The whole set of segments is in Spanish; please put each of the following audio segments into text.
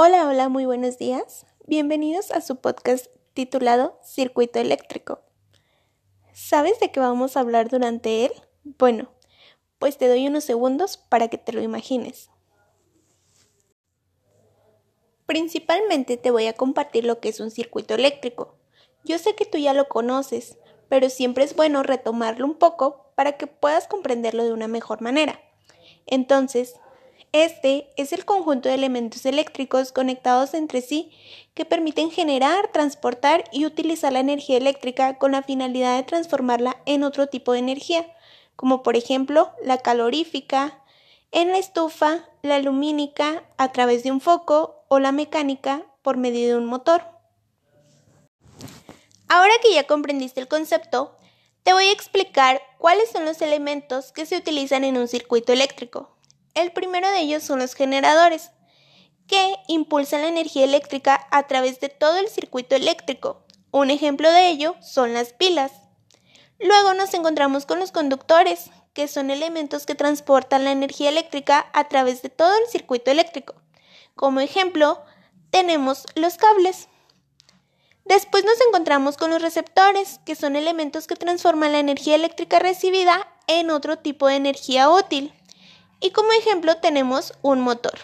Hola, hola, muy buenos días. Bienvenidos a su podcast titulado Circuito Eléctrico. ¿Sabes de qué vamos a hablar durante él? Bueno, pues te doy unos segundos para que te lo imagines. Principalmente te voy a compartir lo que es un circuito eléctrico. Yo sé que tú ya lo conoces, pero siempre es bueno retomarlo un poco para que puedas comprenderlo de una mejor manera. Entonces, este es el conjunto de elementos eléctricos conectados entre sí que permiten generar, transportar y utilizar la energía eléctrica con la finalidad de transformarla en otro tipo de energía, como por ejemplo la calorífica, en la estufa, la lumínica a través de un foco o la mecánica por medio de un motor. Ahora que ya comprendiste el concepto, te voy a explicar cuáles son los elementos que se utilizan en un circuito eléctrico. El primero de ellos son los generadores, que impulsan la energía eléctrica a través de todo el circuito eléctrico. Un ejemplo de ello son las pilas. Luego nos encontramos con los conductores, que son elementos que transportan la energía eléctrica a través de todo el circuito eléctrico. Como ejemplo, tenemos los cables. Después nos encontramos con los receptores, que son elementos que transforman la energía eléctrica recibida en otro tipo de energía útil. Y como ejemplo tenemos un motor.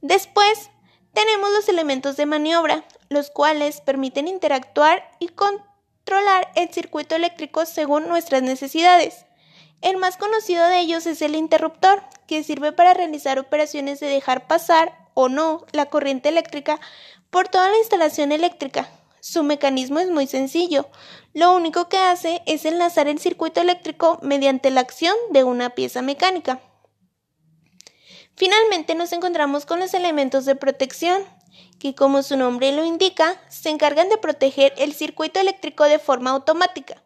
Después tenemos los elementos de maniobra, los cuales permiten interactuar y controlar el circuito eléctrico según nuestras necesidades. El más conocido de ellos es el interruptor, que sirve para realizar operaciones de dejar pasar o no la corriente eléctrica por toda la instalación eléctrica. Su mecanismo es muy sencillo. Lo único que hace es enlazar el circuito eléctrico mediante la acción de una pieza mecánica. Finalmente nos encontramos con los elementos de protección, que como su nombre lo indica, se encargan de proteger el circuito eléctrico de forma automática.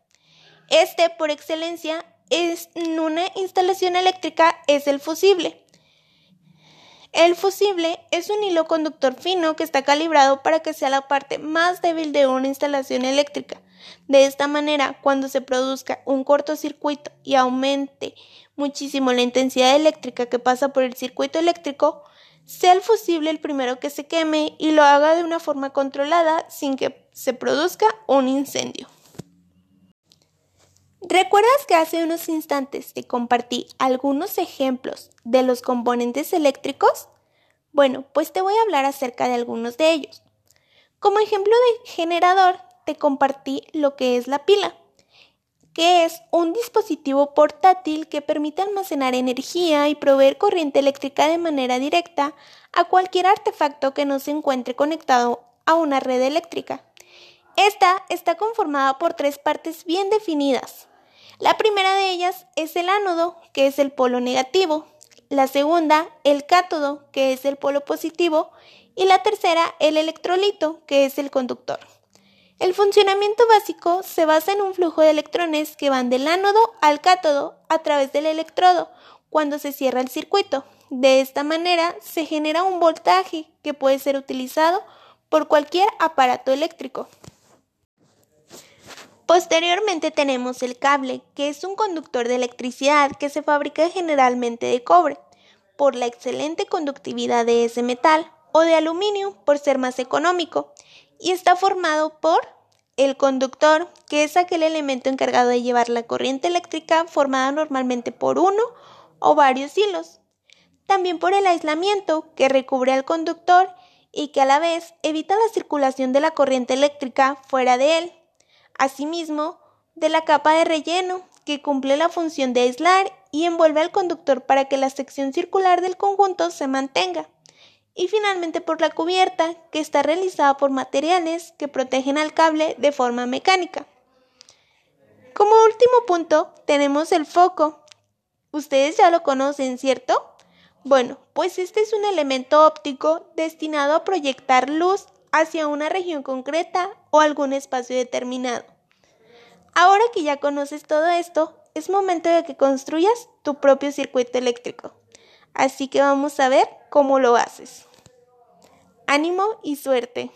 Este, por excelencia, es, en una instalación eléctrica es el fusible. El fusible es un hilo conductor fino que está calibrado para que sea la parte más débil de una instalación eléctrica. De esta manera, cuando se produzca un cortocircuito y aumente muchísimo la intensidad eléctrica que pasa por el circuito eléctrico, sea el fusible el primero que se queme y lo haga de una forma controlada sin que se produzca un incendio. ¿Recuerdas que hace unos instantes te compartí algunos ejemplos de los componentes eléctricos? Bueno, pues te voy a hablar acerca de algunos de ellos. Como ejemplo de generador, te compartí lo que es la pila que es un dispositivo portátil que permite almacenar energía y proveer corriente eléctrica de manera directa a cualquier artefacto que no se encuentre conectado a una red eléctrica. Esta está conformada por tres partes bien definidas. La primera de ellas es el ánodo, que es el polo negativo. La segunda, el cátodo, que es el polo positivo. Y la tercera, el electrolito, que es el conductor. El funcionamiento básico se basa en un flujo de electrones que van del ánodo al cátodo a través del electrodo cuando se cierra el circuito. De esta manera se genera un voltaje que puede ser utilizado por cualquier aparato eléctrico. Posteriormente tenemos el cable, que es un conductor de electricidad que se fabrica generalmente de cobre, por la excelente conductividad de ese metal, o de aluminio, por ser más económico y está formado por el conductor, que es aquel elemento encargado de llevar la corriente eléctrica formada normalmente por uno o varios hilos. También por el aislamiento, que recubre al conductor y que a la vez evita la circulación de la corriente eléctrica fuera de él. Asimismo, de la capa de relleno, que cumple la función de aislar y envuelve al conductor para que la sección circular del conjunto se mantenga y finalmente por la cubierta, que está realizada por materiales que protegen al cable de forma mecánica. Como último punto, tenemos el foco. Ustedes ya lo conocen, ¿cierto? Bueno, pues este es un elemento óptico destinado a proyectar luz hacia una región concreta o algún espacio determinado. Ahora que ya conoces todo esto, es momento de que construyas tu propio circuito eléctrico. Así que vamos a ver cómo lo haces. Ánimo y suerte.